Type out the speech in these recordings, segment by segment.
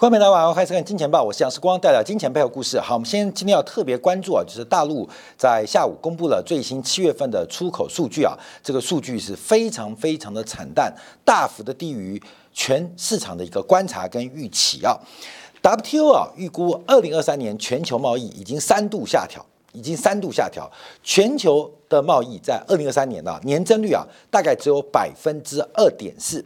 观众朋友大家好，欢迎收看《金钱报》，我是杨世光，带来金钱背后故事。好，我们先今天要特别关注啊，就是大陆在下午公布了最新七月份的出口数据啊，这个数据是非常非常的惨淡，大幅的低于全市场的一个观察跟预期啊。WTO 啊，预估二零二三年全球贸易已经三度下调，已经三度下调，全球的贸易在二零二三年呢，年增率啊，大概只有百分之二点四。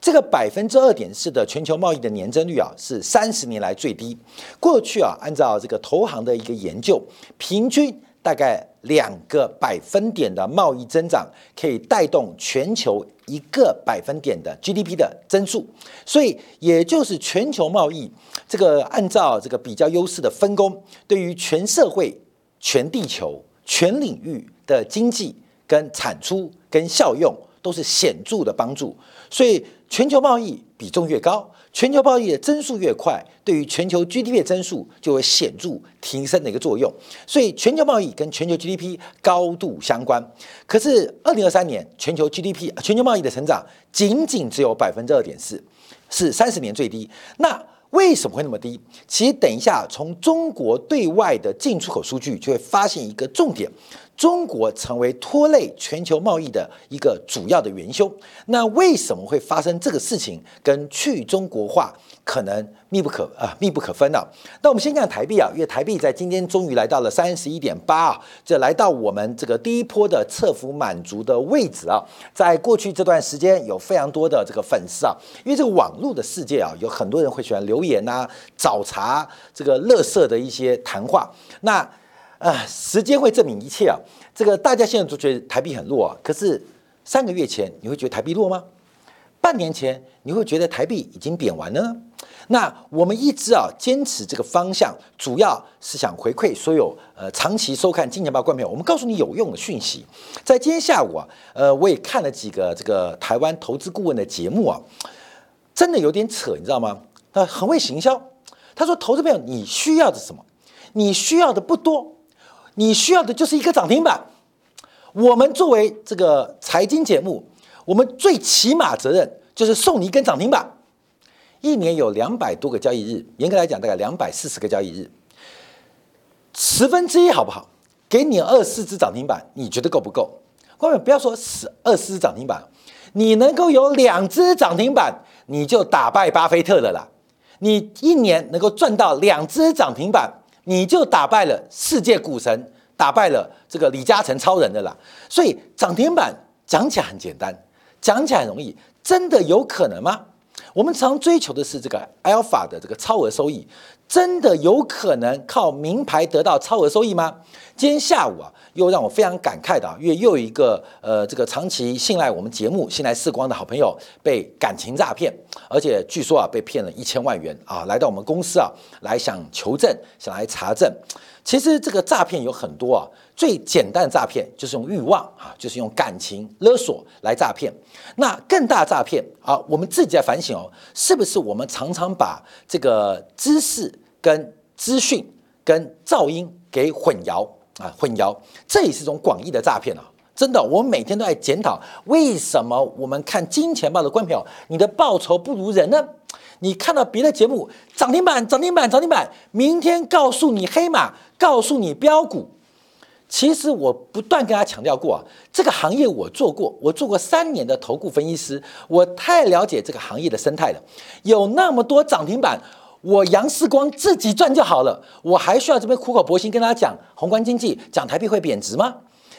这个百分之二点四的全球贸易的年增率啊，是三十年来最低。过去啊，按照这个投行的一个研究，平均大概两个百分点的贸易增长，可以带动全球一个百分点的 GDP 的增速。所以，也就是全球贸易这个按照这个比较优势的分工，对于全社会、全地球、全领域的经济跟产出跟效用。都是显著的帮助，所以全球贸易比重越高，全球贸易的增速越快，对于全球 GDP 的增速就会显著提升的一个作用。所以全球贸易跟全球 GDP 高度相关。可是二零二三年全球 GDP 全球贸易的成长仅仅只有百分之二点四，是三十年最低。那为什么会那么低？其实等一下从中国对外的进出口数据就会发现一个重点。中国成为拖累全球贸易的一个主要的元凶。那为什么会发生这个事情？跟去中国化可能密不可啊密不可分呢？那我们先看台币啊，因为台币在今天终于来到了三十一点八啊，这来到我们这个第一波的侧幅满足的位置啊。在过去这段时间，有非常多的这个粉丝啊，因为这个网络的世界啊，有很多人会喜欢留言呐、找茬这个乐色的一些谈话。那啊，时间会证明一切啊！这个大家现在都觉得台币很弱啊，可是三个月前你会觉得台币弱吗？半年前你会觉得台币已经贬完了？那我们一直啊坚持这个方向，主要是想回馈所有呃长期收看《金钱报》观众，我们告诉你有用的讯息。在今天下午啊，呃，我也看了几个这个台湾投资顾问的节目啊，真的有点扯，你知道吗？他很会行销。他说：“投资朋友，你需要的什么？你需要的不多。”你需要的就是一个涨停板。我们作为这个财经节目，我们最起码责任就是送你一根涨停板。一年有两百多个交易日，严格来讲大概两百四十个交易日，十分之一好不好？给你二四只涨停板，你觉得够不够？各位不要说十二四只涨停板，你能够有两只涨停板，你就打败巴菲特了啦。你一年能够赚到两只涨停板。你就打败了世界股神，打败了这个李嘉诚超人的啦。所以涨停板讲起来很简单，讲起来很容易，真的有可能吗？我们常追求的是这个 alpha 的这个超额收益，真的有可能靠名牌得到超额收益吗？今天下午啊。又让我非常感慨的啊，因为又一个呃，这个长期信赖我们节目、信赖四光的好朋友被感情诈骗，而且据说啊被骗了一千万元啊，来到我们公司啊来想求证、想来查证。其实这个诈骗有很多啊，最简单的诈骗就是用欲望啊，就是用感情勒索来诈骗。那更大诈骗啊，我们自己在反省哦，是不是我们常常把这个知识跟资讯跟噪音给混淆？啊，混淆，这也是一种广义的诈骗啊！真的，我们每天都在检讨，为什么我们看金钱豹的官票，你的报酬不如人呢？你看到别的节目涨停板、涨停板、涨停板，明天告诉你黑马，告诉你标股。其实我不断跟他强调过啊，这个行业我做过，我做过三年的投顾分析师，我太了解这个行业的生态了。有那么多涨停板。我杨世光自己赚就好了，我还需要这边苦口婆心跟大家讲宏观经济，讲台币会贬值吗？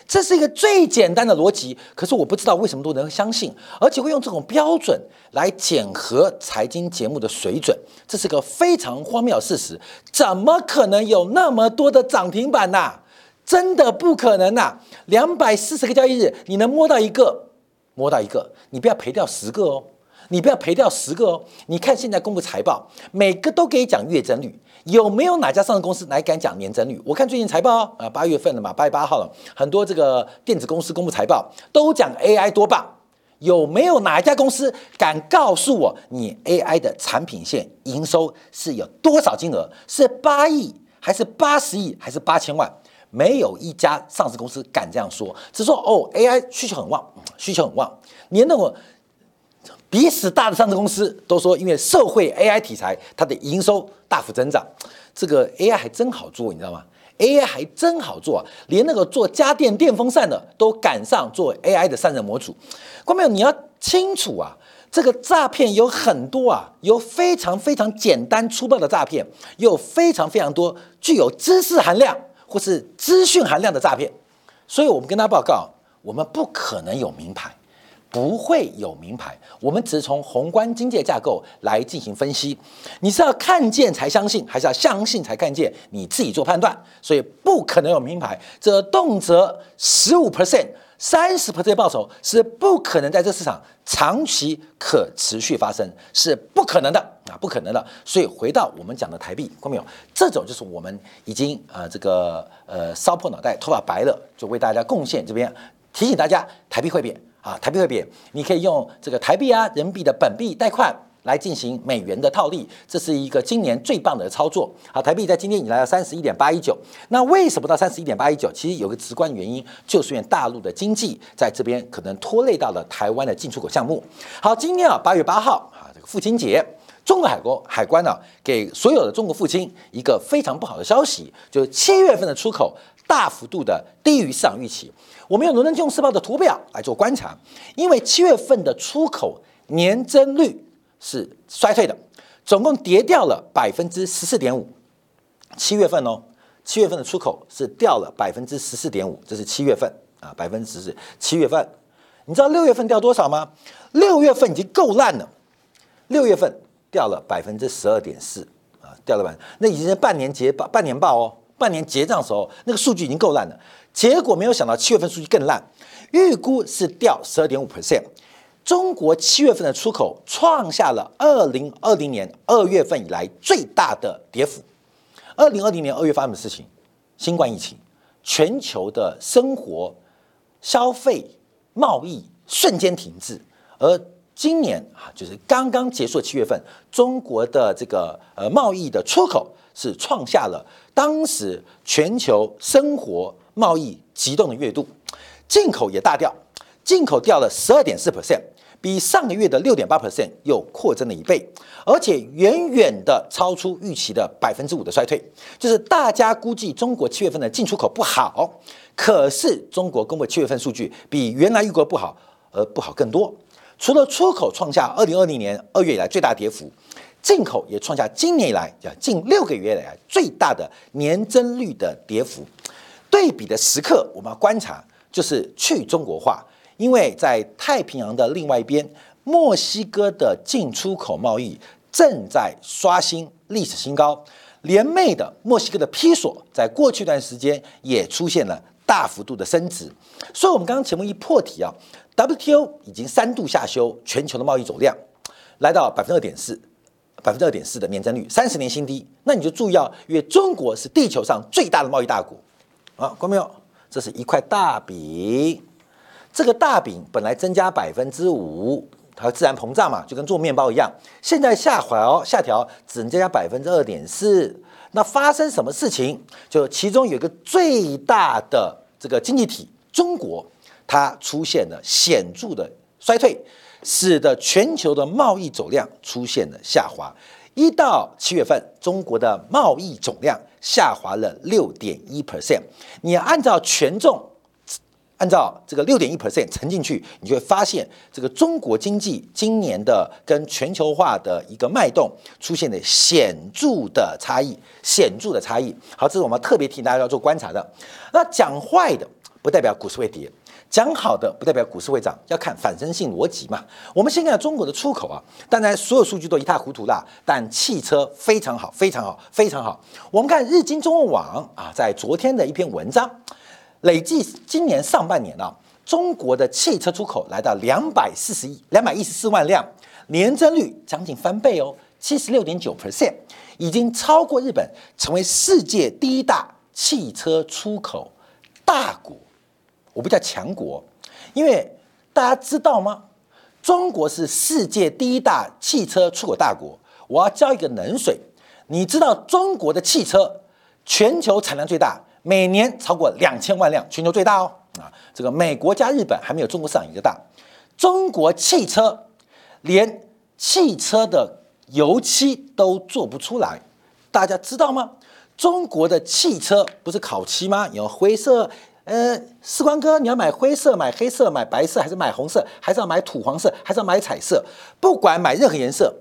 这是一个最简单的逻辑，可是我不知道为什么都能相信，而且会用这种标准来检核财经节目的水准，这是个非常荒谬的事实。怎么可能有那么多的涨停板呐？真的不可能呐！两百四十个交易日，你能摸到一个，摸到一个，你不要赔掉十个哦。你不要赔掉十个哦！你看现在公布财报，每个都可以讲月增率，有没有哪家上市公司来敢讲年增率？我看最近财报啊，八月份了嘛，八月八号了，很多这个电子公司公布财报都讲 AI 多棒，有没有哪一家公司敢告诉我，你 AI 的产品线营收是有多少金额？是八亿还是八十亿还是八千万？没有一家上市公司敢这样说，只说哦，AI 需求很旺，需求很旺，连那种。比死大的上市公司都说，因为社会 AI 题材，它的营收大幅增长。这个 AI 还真好做，你知道吗？AI 还真好做，连那个做家电电风扇的都赶上做 AI 的散热模组。观众朋友，你要清楚啊，这个诈骗有很多啊，有非常非常简单粗暴的诈骗，有非常非常多具有知识含量或是资讯含量的诈骗。所以我们跟他报告，我们不可能有名牌。不会有名牌，我们只是从宏观经济架构来进行分析。你是要看见才相信，还是要相信才看见？你自己做判断。所以不可能有名牌，则动辄十五 percent、三十 percent 报酬是不可能在这市场长期可持续发生，是不可能的啊，不可能的。所以回到我们讲的台币，看到没有？这种就是我们已经呃这个呃烧破脑袋、头发白了，就为大家贡献这边提醒大家，台币会贬。啊，台币会贬，你可以用这个台币啊、人民币的本币贷款来进行美元的套利，这是一个今年最棒的操作。好，台币在今天已经来到三十一点八一九，那为什么到三十一点八一九？其实有个直观原因，就是因为大陆的经济在这边可能拖累到了台湾的进出口项目。好，今天啊，八月八号啊，这个父亲节，中国海国海关呢给所有的中国父亲一个非常不好的消息，就是七月份的出口大幅度的低于市场预期。我们用《伦敦金融时报》的图表来做观察，因为七月份的出口年增率是衰退的，总共跌掉了百分之十四点五。七月份哦，七月份的出口是掉了百分之十四点五，这是七月份啊，百分之十四。七月份，你知道六月份掉多少吗？六月份已经够烂了，六月份掉了百分之十二点四啊，掉了半，那已经是半年结报、半年报哦，半年结账时候那个数据已经够烂了。结果没有想到，七月份数据更烂，预估是掉十二点五 percent。中国七月份的出口创下了二零二零年二月份以来最大的跌幅。二零二零年二月发生的事情，新冠疫情，全球的生活、消费、贸易瞬间停滞。而今年啊，就是刚刚结束的七月份，中国的这个呃贸易的出口是创下了当时全球生活。贸易急动的月度，进口也大掉，进口掉了十二点四 percent，比上个月的六点八 percent 又扩增了一倍，而且远远的超出预期的百分之五的衰退。就是大家估计中国七月份的进出口不好，可是中国公布七月份数据比原来预估不好，而不好更多。除了出口创下二零二零年二月以来最大跌幅，进口也创下今年以来近六个月以来最大的年增率的跌幅。对比的时刻，我们要观察，就是去中国化，因为在太平洋的另外一边，墨西哥的进出口贸易正在刷新历史新高，连袂的墨西哥的披索，在过去一段时间也出现了大幅度的升值，所以，我们刚刚节目一破题啊，WTO 已经三度下修全球的贸易总量，来到百分之二点四，百分之二点四的年增率，三十年新低，那你就注意啊，因为中国是地球上最大的贸易大国。啊，看到没有？这是一块大饼，这个大饼本来增加百分之五，它自然膨胀嘛，就跟做面包一样。现在下调，下调只能增加百分之二点四。那发生什么事情？就其中有一个最大的这个经济体中国，它出现了显著的衰退，使得全球的贸易总量出现了下滑。一到七月份，中国的贸易总量下滑了六点一 percent。你按照权重，按照这个六点一 percent 乘进去，你就会发现这个中国经济今年的跟全球化的一个脉动出现了显著的差异，显著的差异。好，这是我们特别提醒大家要做观察的。那讲坏的，不代表股市会跌。讲好的不代表股市会涨，要看反身性逻辑嘛。我们先看中国的出口啊，当然所有数据都一塌糊涂啦，但汽车非常好，非常好，非常好。我们看日经中文网啊，在昨天的一篇文章，累计今年上半年啊，中国的汽车出口来到两百四十亿、两百一十四万辆，年增率将近翻倍哦，七十六点九 percent，已经超过日本，成为世界第一大汽车出口大国。我不叫强国，因为大家知道吗？中国是世界第一大汽车出口大国。我要浇一个冷水，你知道中国的汽车全球产量最大，每年超过两千万辆，全球最大哦。啊，这个美国加日本还没有中国市场一个大。中国汽车连汽车的油漆都做不出来，大家知道吗？中国的汽车不是烤漆吗？有灰色，呃，时光哥，你要买灰色、买黑色、买白色，还是买红色，还是要买土黄色，还是要买彩色？不管买任何颜色，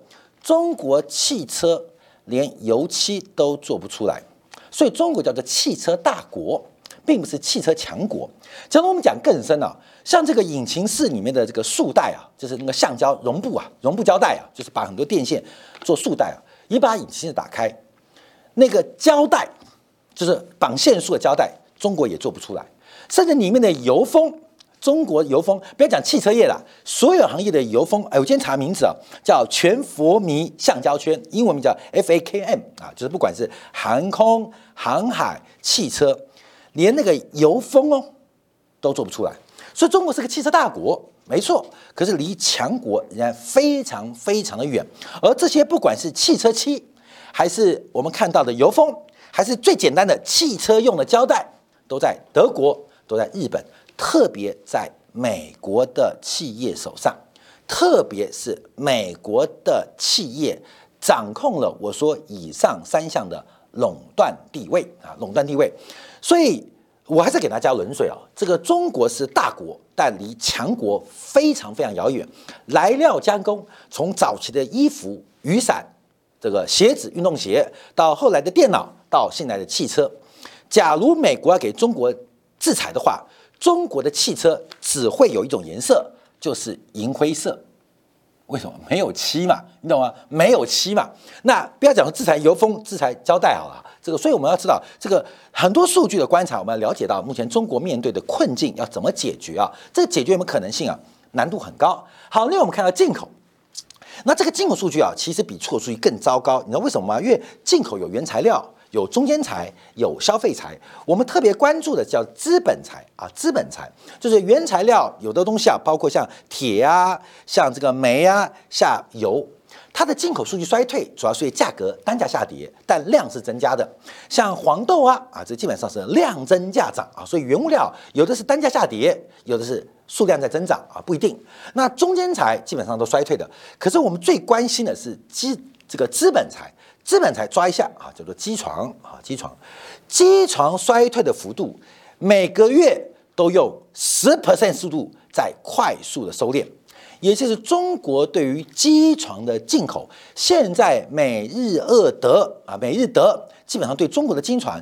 中国汽车连油漆都做不出来，所以中国叫做汽车大国。并不是汽车强国。其实我们讲更深啊，像这个引擎室里面的这个束带啊，就是那个橡胶绒布啊，绒布胶带啊，就是把很多电线做束带啊。你把引擎室打开，那个胶带就是绑线束的胶带，中国也做不出来。甚至里面的油封，中国油封，不要讲汽车业了，所有行业的油封，哎，我今天查名字啊，叫全佛迷橡胶圈，英文名叫 FAKM 啊，就是不管是航空、航海、汽车。连那个油封哦都做不出来，所以中国是个汽车大国，没错。可是离强国仍然非常非常的远。而这些不管是汽车漆，还是我们看到的油封，还是最简单的汽车用的胶带，都在德国，都在日本，特别在美国的企业手上，特别是美国的企业掌控了我说以上三项的垄断地位啊，垄断地位。所以，我还是给大家冷水哦。这个中国是大国，但离强国非常非常遥远。来料加工，从早期的衣服、雨伞、这个鞋子、运动鞋，到后来的电脑，到现在的汽车。假如美国要给中国制裁的话，中国的汽车只会有一种颜色，就是银灰色。为什么？没有漆嘛，你懂吗？没有漆嘛。那不要讲制裁油封、制裁胶带好了。这个，所以我们要知道，这个很多数据的观察，我们要了解到目前中国面对的困境要怎么解决啊？这个解决有没有可能性啊？难度很高。好，另外我们看到进口，那这个进口数据啊，其实比出口数据更糟糕。你知道为什么吗？因为进口有原材料、有中间材、有消费材，我们特别关注的叫资本材啊，资本材就是原材料有的东西啊，包括像铁啊、像这个煤啊、像油。它的进口数据衰退，主要是价格单价下跌，但量是增加的。像黄豆啊啊，这基本上是量增价涨啊，所以原物料有的是单价下跌，有的是数量在增长啊，不一定。那中间材基本上都衰退的。可是我们最关心的是基这个资本材，资本才抓一下啊，叫做机床啊，机床，机床衰退的幅度每个月都用十 percent 速度在快速的收敛。也就是中国对于机床的进口，现在美日俄德啊，美日德基本上对中国的机床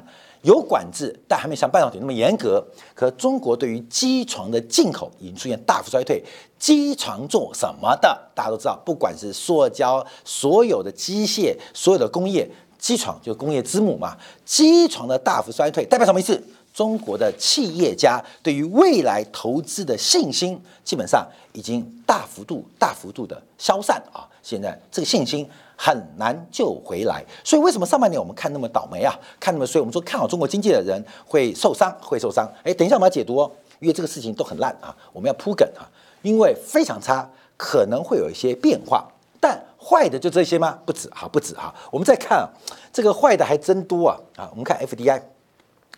有管制，但还没像半导体那么严格。可中国对于机床的进口已经出现大幅衰退。机床做什么的？大家都知道，不管是塑胶，所有的机械，所有的工业，机床就是工业之母嘛。机床的大幅衰退代表什么意思？中国的企业家对于未来投资的信心，基本上已经大幅度、大幅度的消散啊！现在这个信心很难救回来。所以为什么上半年我们看那么倒霉啊？看那么衰？我们说看好中国经济的人会受伤，会受伤。哎，等一下我们要解读哦，因为这个事情都很烂啊，我们要铺梗啊，因为非常差，可能会有一些变化。但坏的就这些吗？不止哈，不止哈。我们再看啊，这个坏的还真多啊啊！我们看 FDI。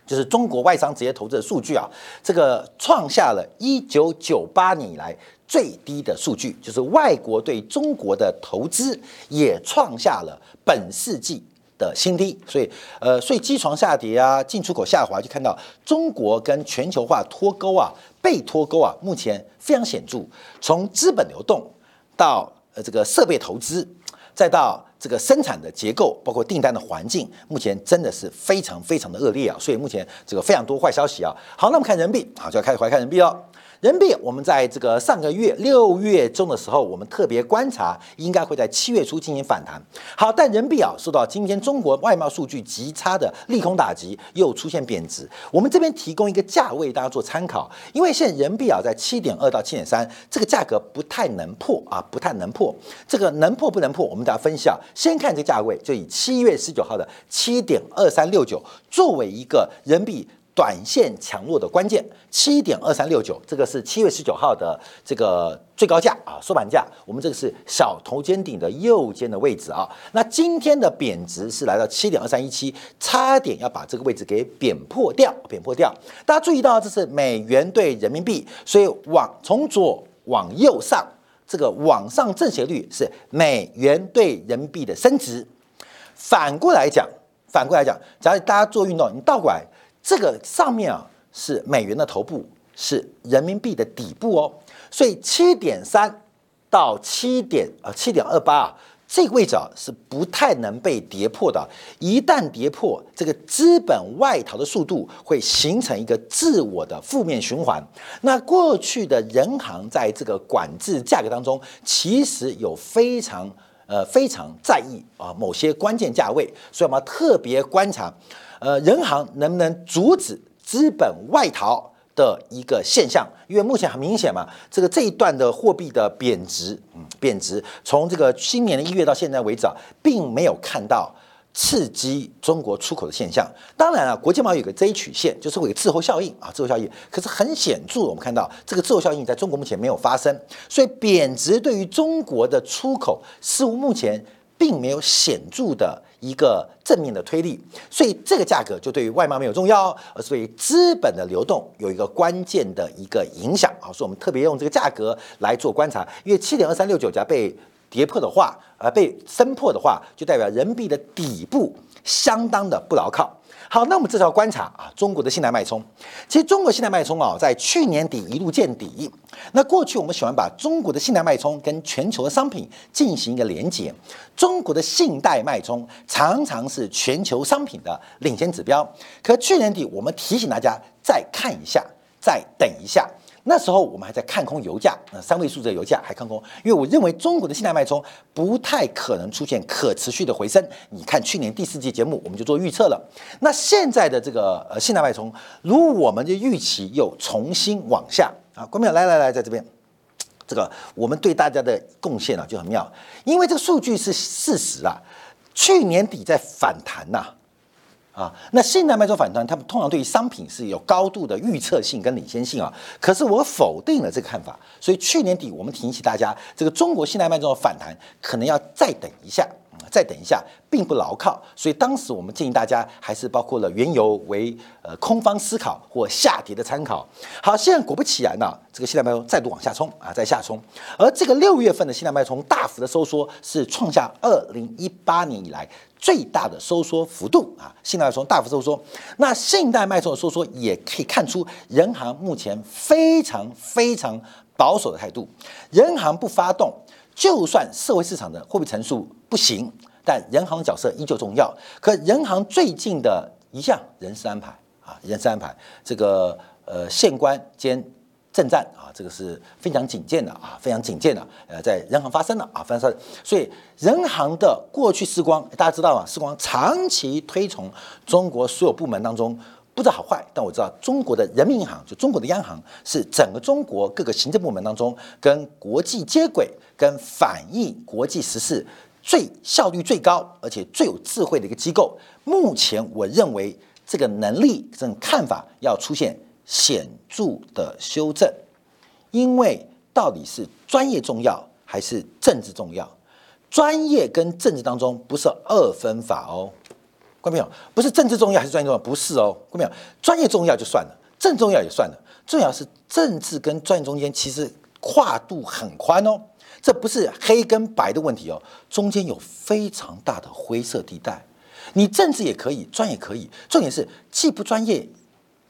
就是中国外商直接投资的数据啊，这个创下了一九九八年以来最低的数据，就是外国对中国的投资也创下了本世纪的新低。所以，呃，所以机床下跌啊，进出口下滑，就看到中国跟全球化脱钩啊，被脱钩啊，目前非常显著。从资本流动到呃这个设备投资，再到这个生产的结构，包括订单的环境，目前真的是非常非常的恶劣啊！所以目前这个非常多坏消息啊。好，那我们看人民币，好就要开始回看人民币了。人民币，我们在这个上个月六月中的时候，我们特别观察，应该会在七月初进行反弹。好，但人民币啊，受到今天中国外贸数据极差的利空打击，又出现贬值。我们这边提供一个价位，大家做参考。因为现在人民币啊，在七点二到七点三，这个价格不太能破啊，不太能破。这个能破不能破，我们大家分析啊。先看这个价位，就以七月十九号的七点二三六九作为一个人民币。短线强弱的关键，七点二三六九，这个是七月十九号的这个最高价啊，收盘价。我们这个是小头肩顶的右肩的位置啊。那今天的贬值是来到七点二三一七，差点要把这个位置给贬破掉，贬破掉。大家注意到这是美元对人民币，所以往从左往右上这个往上正斜率是美元对人民币的升值。反过来讲，反过来讲，假如大家做运动，你倒过来，这个上面啊是美元的头部，是人民币的底部哦。所以七点三到七点啊七点二八啊。这个位置啊是不太能被跌破的，一旦跌破，这个资本外逃的速度会形成一个自我的负面循环。那过去的人行在这个管制价格当中，其实有非常呃非常在意啊某些关键价位，所以我们特别观察，呃人行能不能阻止资本外逃。的一个现象，因为目前很明显嘛，这个这一段的货币的贬值，嗯，贬值，从这个今年的一月到现在为止啊，并没有看到刺激中国出口的现象。当然了，国际贸易有个 Z 曲线，就是会有滞后效应啊，滞后效应。可是很显著，我们看到这个滞后效应在中国目前没有发生，所以贬值对于中国的出口似乎目前并没有显著的。一个正面的推力，所以这个价格就对于外贸没有重要，而是对资本的流动有一个关键的一个影响啊。所以我们特别用这个价格来做观察，因为七点二三六九价被跌破的话，呃，被升破的话，就代表人民币的底部相当的不牢靠。好，那我们这要观察啊，中国的信贷脉冲。其实中国信贷脉冲啊，在去年底一路见底。那过去我们喜欢把中国的信贷脉冲跟全球的商品进行一个连接。中国的信贷脉冲常常是全球商品的领先指标。可去年底我们提醒大家再看一下，再等一下。那时候我们还在看空油价，呃，三位数字的油价还看空，因为我认为中国的信贷脉冲不太可能出现可持续的回升。你看去年第四季节目我们就做预测了，那现在的这个呃信贷脉冲，如我们的预期又重新往下啊，观众来来来，在这边，这个我们对大家的贡献啊就很妙，因为这个数据是事实啊，去年底在反弹呐。啊那信贷脉冲反弹，他们通常对于商品是有高度的预测性跟领先性啊。可是我否定了这个看法，所以去年底我们提醒大家，这个中国信贷脉冲的反弹可能要再等一下。再等一下，并不牢靠，所以当时我们建议大家还是包括了原油为呃空方思考或下跌的参考。好，现在果不其然呢，这个信贷脉冲再度往下冲啊，在下冲。而这个六月份的信贷脉冲大幅的收缩，是创下二零一八年以来最大的收缩幅度啊，信贷脉冲大幅收缩。那信贷脉冲的收缩也可以看出，人行目前非常非常保守的态度，人行不发动。就算社会市场的货币乘数不行，但人行的角色依旧重要。可人行最近的一项人事安排啊，人事安排，这个呃县官兼镇战啊，这个是非常警戒的啊，非常警戒的。呃，在人行发生了啊，发生。所以人行的过去时光，大家知道吗？时光长期推崇中国所有部门当中。不知道好坏，但我知道中国的人民银行，就中国的央行，是整个中国各个行政部门当中跟国际接轨、跟反映国际时事最效率最高，而且最有智慧的一个机构。目前我认为这个能力、这种看法要出现显著的修正，因为到底是专业重要还是政治重要？专业跟政治当中不是二分法哦。观众朋友，不是政治重要还是专业重要？不是哦，观众朋友，专业重要就算了，政重要也算了，重要是政治跟专业中间其实跨度很宽哦，这不是黑跟白的问题哦，中间有非常大的灰色地带。你政治也可以，专业可以，重点是既不专业，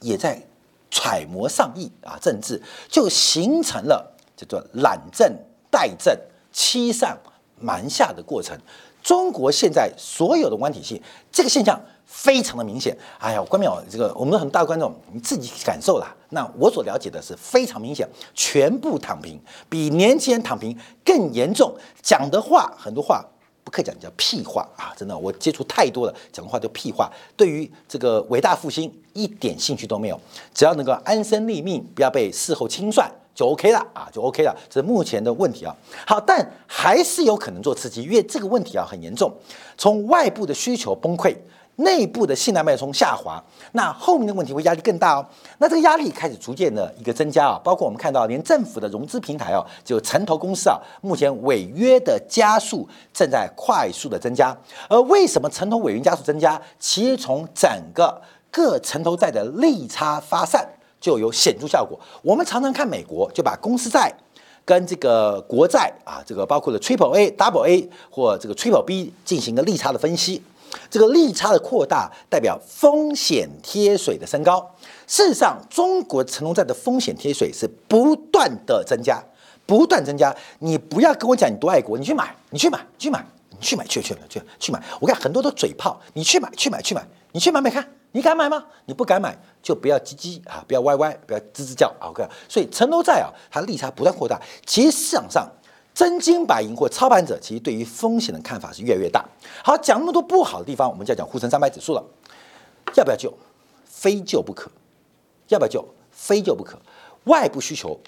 也在揣摩上意啊，政治就形成了叫做懒政、怠政、欺上瞒下的过程。中国现在所有的官体系，这个现象非常的明显。哎呀，关淼，这个我们很大观众，你自己感受啦。那我所了解的是非常明显，全部躺平，比年轻人躺平更严重。讲的话很多话不可以讲，叫屁话啊！真的，我接触太多了，讲的话叫屁话。对于这个伟大复兴一点兴趣都没有，只要能够安身立命，不要被事后清算。就 OK 了啊，就 OK 了，这是目前的问题啊。好，但还是有可能做刺激，因为这个问题啊很严重。从外部的需求崩溃，内部的信贷脉冲下滑，那后面的问题会压力更大哦。那这个压力开始逐渐的一个增加啊，包括我们看到，连政府的融资平台哦，就城投公司啊，目前违约的加速正在快速的增加。而为什么城投违约加速增加？其实从整个各城投债的利差发散。就有显著效果。我们常常看美国，就把公司债跟这个国债啊，这个包括了 Triple A、Double A 或这个 Triple B 进行一个利差的分析。这个利差的扩大代表风险贴水的升高。事实上，中国成龙债的风险贴水是不断的增加，不断增加。你不要跟我讲你多爱国，你去买，你去买，去买，你去买，去去去去买。我看很多都嘴炮，你去买，去买，去买，你去买买看。你敢买吗？你不敢买，就不要唧唧啊，不要歪歪，不要吱吱叫啊。OK，所以成都债啊，它利差不断扩大。其实市场上真金白银或操盘者，其实对于风险的看法是越来越大。好，讲那么多不好的地方，我们就要讲沪深三百指数了。要不要救？非救不可。要不要救？非救不可。外部需求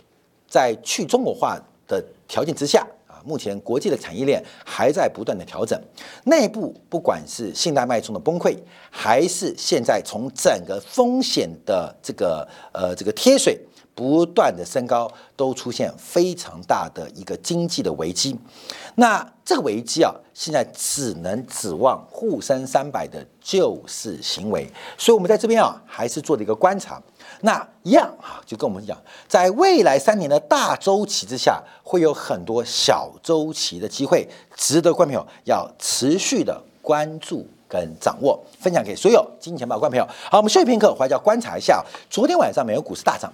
在去中国化的条件之下啊。目前国际的产业链还在不断的调整，内部不管是信贷脉冲的崩溃，还是现在从整个风险的这个呃这个贴水不断的升高，都出现非常大的一个经济的危机。那这个危机啊，现在只能指望沪深三百的救市行为。所以，我们在这边啊，还是做了一个观察。那一样啊，就跟我们讲，在未来三年的大周期之下，会有很多小周期的机会，值得观众朋友要持续的关注跟掌握，分享给所有金钱宝观众朋友。好，我们休息片刻，回来就要观察一下，昨天晚上美国股市大涨，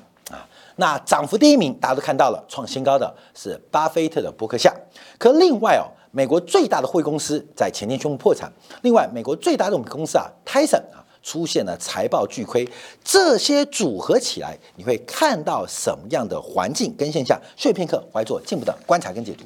那涨幅第一名大家都看到了，创新高的是巴菲特的伯克夏，可另外哦，美国最大的汇公司在前天宣布破产，另外美国最大的我们公司啊，，Tyson 啊。出现了财报巨亏，这些组合起来，你会看到什么样的环境跟现象？碎片刻，怀做进一步的观察跟解读。